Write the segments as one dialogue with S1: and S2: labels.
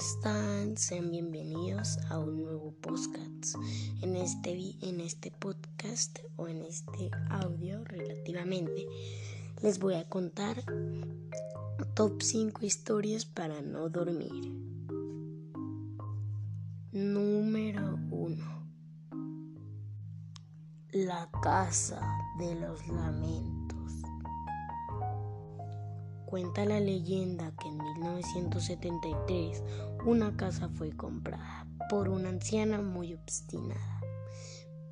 S1: están? Sean bienvenidos a un nuevo podcast. En este, en este podcast o en este audio relativamente les voy a contar top 5 historias para no dormir. Número 1. La casa de los lamentos. Cuenta la leyenda que en 1973 una casa fue comprada por una anciana muy obstinada,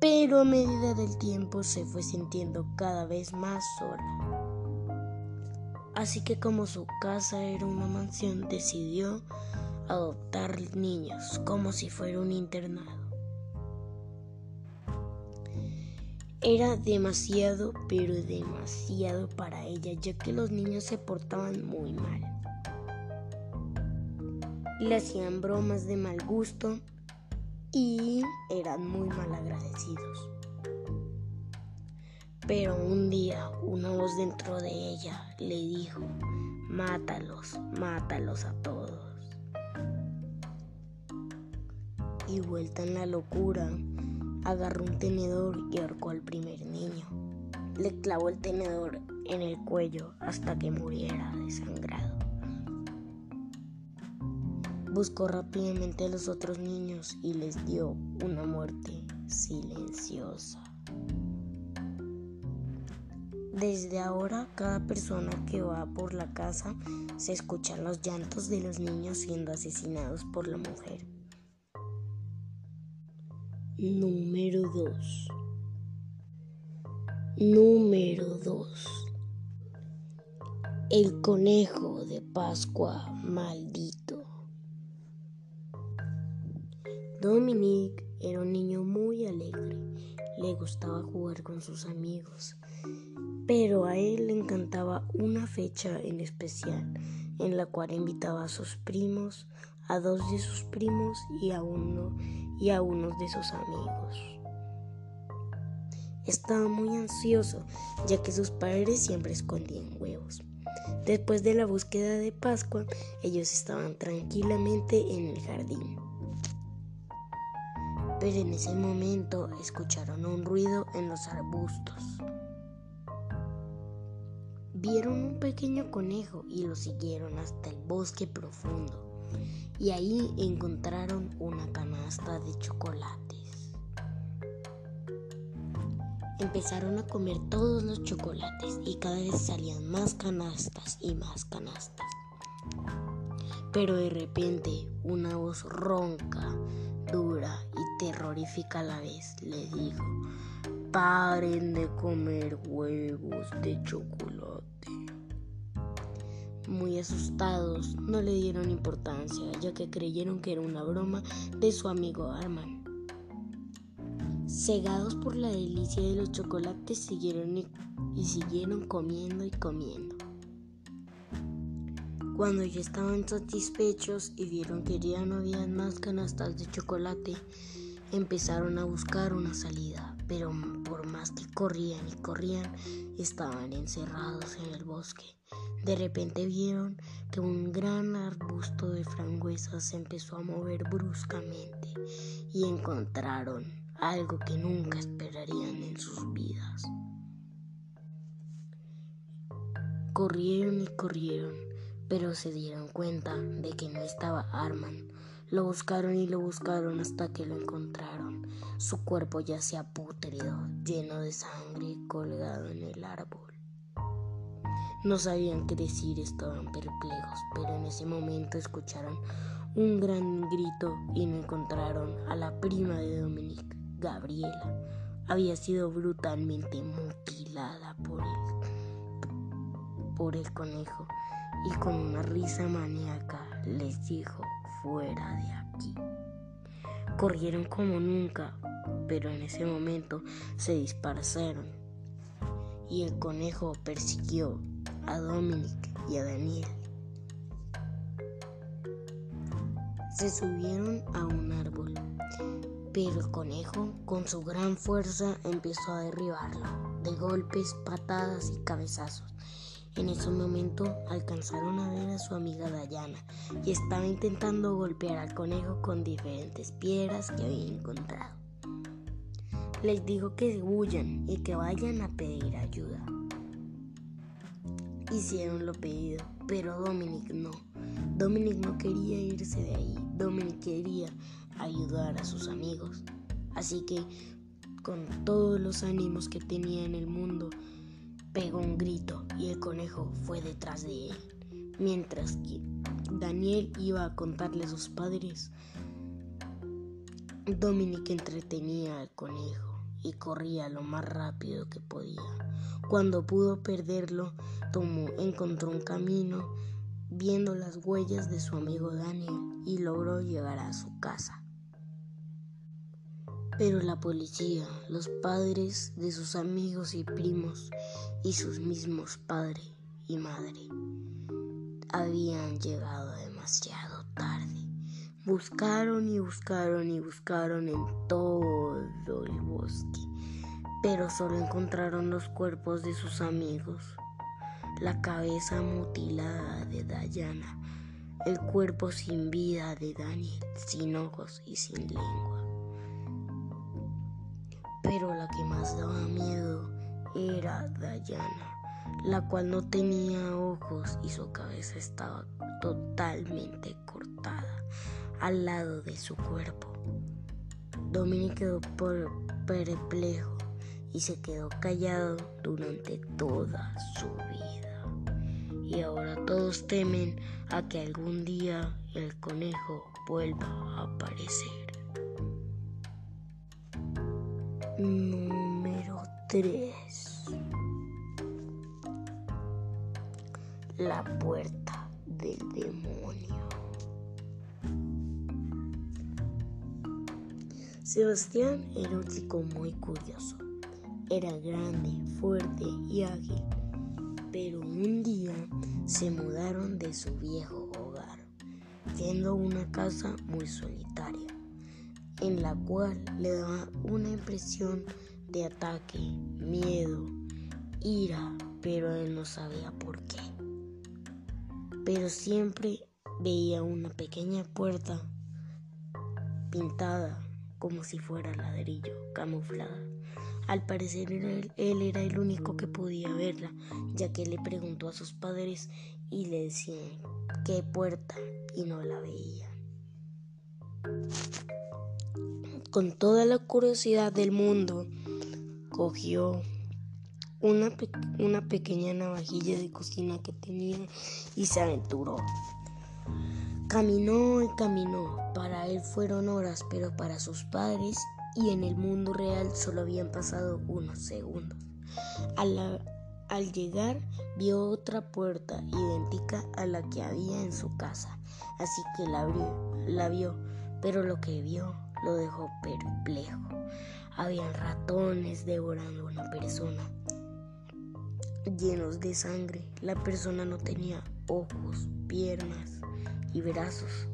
S1: pero a medida del tiempo se fue sintiendo cada vez más sola. Así que como su casa era una mansión, decidió adoptar niños como si fuera un internado. Era demasiado, pero demasiado para ella, ya que los niños se portaban muy mal. Le hacían bromas de mal gusto y eran muy mal agradecidos. Pero un día una voz dentro de ella le dijo, mátalos, mátalos a todos. Y vuelta en la locura, agarró un tenedor y ahorcó al primer niño. Le clavó el tenedor en el cuello hasta que muriera desangrado. Buscó rápidamente a los otros niños y les dio una muerte silenciosa. Desde ahora, cada persona que va por la casa se escuchan los llantos de los niños siendo asesinados por la mujer. Número 2. Número 2. El conejo de Pascua maldito. Dominique era un niño muy alegre. Le gustaba jugar con sus amigos. Pero a él le encantaba una fecha en especial en la cual invitaba a sus primos, a dos de sus primos y a uno y a unos de sus amigos. Estaba muy ansioso, ya que sus padres siempre escondían huevos. Después de la búsqueda de Pascua, ellos estaban tranquilamente en el jardín. Pero en ese momento escucharon un ruido en los arbustos. Vieron un pequeño conejo y lo siguieron hasta el bosque profundo y ahí encontraron una canasta de chocolates. Empezaron a comer todos los chocolates y cada vez salían más canastas y más canastas. Pero de repente una voz ronca, dura y terrorífica a la vez le dijo, paren de comer huevos de chocolate. Muy asustados, no le dieron importancia, ya que creyeron que era una broma de su amigo Arman. Cegados por la delicia de los chocolates, siguieron y, siguieron comiendo y comiendo. Cuando ya estaban satisfechos y vieron que ya no había más canastas de chocolate, empezaron a buscar una salida, pero por más que corrían y corrían, estaban encerrados en el bosque. De repente vieron que un gran arbusto de frangüesas se empezó a mover bruscamente y encontraron algo que nunca esperarían en sus vidas. Corrieron y corrieron, pero se dieron cuenta de que no estaba Arman. Lo buscaron y lo buscaron hasta que lo encontraron. Su cuerpo ya se pútrido, lleno de sangre, colgado en el árbol. No sabían qué decir, estaban perplejos, pero en ese momento escucharon un gran grito y encontraron a la prima de Dominique, Gabriela. Había sido brutalmente mutilada por el, por el conejo y con una risa maníaca les dijo fuera de aquí. Corrieron como nunca, pero en ese momento se dispersaron y el conejo persiguió a Dominic y a Daniel. Se subieron a un árbol, pero el conejo con su gran fuerza empezó a derribarlo, de golpes, patadas y cabezazos. En ese momento alcanzaron a ver a su amiga Dayana y estaba intentando golpear al conejo con diferentes piedras que había encontrado. Les dijo que huyan y que vayan a pedir ayuda. Hicieron lo pedido, pero Dominic no. Dominic no quería irse de ahí. Dominic quería ayudar a sus amigos. Así que, con todos los ánimos que tenía en el mundo, pegó un grito y el conejo fue detrás de él. Mientras que Daniel iba a contarle a sus padres, Dominic entretenía al conejo y corría lo más rápido que podía. Cuando pudo perderlo, tomó, encontró un camino viendo las huellas de su amigo Daniel y logró llegar a su casa. Pero la policía, los padres de sus amigos y primos y sus mismos padre y madre habían llegado demasiado tarde. Buscaron y buscaron y buscaron en todo el bosque, pero solo encontraron los cuerpos de sus amigos, la cabeza mutilada de Dayana, el cuerpo sin vida de Daniel, sin ojos y sin lengua. Pero la que más daba miedo era Dayana, la cual no tenía ojos y su cabeza estaba totalmente cortada al lado de su cuerpo. Dominic quedó perplejo y se quedó callado durante toda su vida. Y ahora todos temen a que algún día el conejo vuelva a aparecer. Número 3. La puerta del demonio. Sebastián era un chico muy curioso. Era grande, fuerte y ágil. Pero un día se mudaron de su viejo hogar, yendo a una casa muy solitaria en la cual le daba una impresión de ataque, miedo, ira, pero él no sabía por qué. Pero siempre veía una pequeña puerta pintada como si fuera ladrillo, camuflada. Al parecer él, él, era el único que podía verla, ya que le preguntó a sus padres y le decían qué puerta y no la veía con toda la curiosidad del mundo, cogió una, una, pequeña navajilla de cocina que tenía y se aventuró. Caminó y caminó. Para él fueron horas, pero para sus padres y en el mundo real solo habían pasado unos segundos. Al, al llegar vio otra puerta idéntica a la que había en su casa, así que la abrió, la vio, pero lo que vio lo dejó perplejo. Habían ratones devorando a una persona, llenos de sangre. La persona no tenía ojos, piernas y brazos.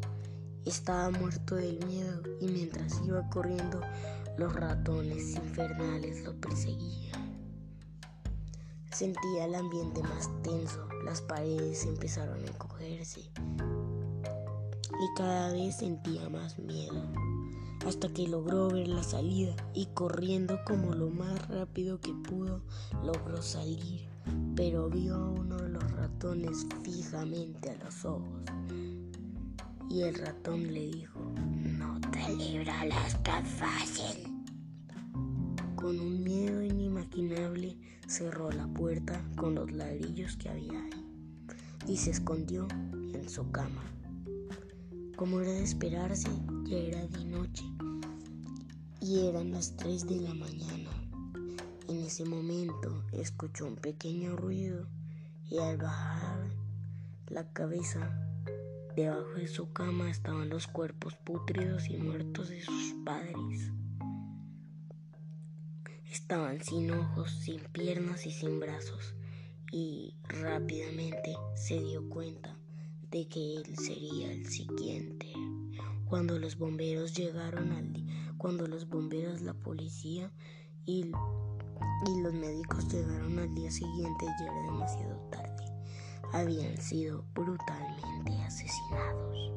S1: Estaba muerto del miedo y mientras iba corriendo, los ratones infernales lo perseguían. Sentía el ambiente más tenso, las paredes empezaron a encogerse y cada vez sentía más miedo hasta que logró ver la salida y corriendo como lo más rápido que pudo logró salir, pero vio a uno de los ratones fijamente a los ojos. Y el ratón le dijo, no te librarás tan fácil. Con un miedo inimaginable cerró la puerta con los ladrillos que había ahí y se escondió en su cama. Como era de esperarse, ya era de noche y eran las 3 de la mañana. En ese momento escuchó un pequeño ruido y al bajar la cabeza, debajo de su cama estaban los cuerpos pútridos y muertos de sus padres. Estaban sin ojos, sin piernas y sin brazos y rápidamente se dio cuenta de que él sería el siguiente. Cuando los bomberos llegaron al cuando los bomberos, la policía y, y los médicos llegaron al día siguiente ya era demasiado tarde. habían sido brutalmente asesinados.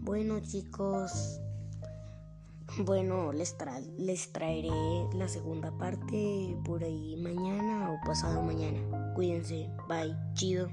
S1: Bueno chicos, bueno, les, les traeré la segunda parte por ahí mañana o pasado mañana. Cuídense, bye, chido.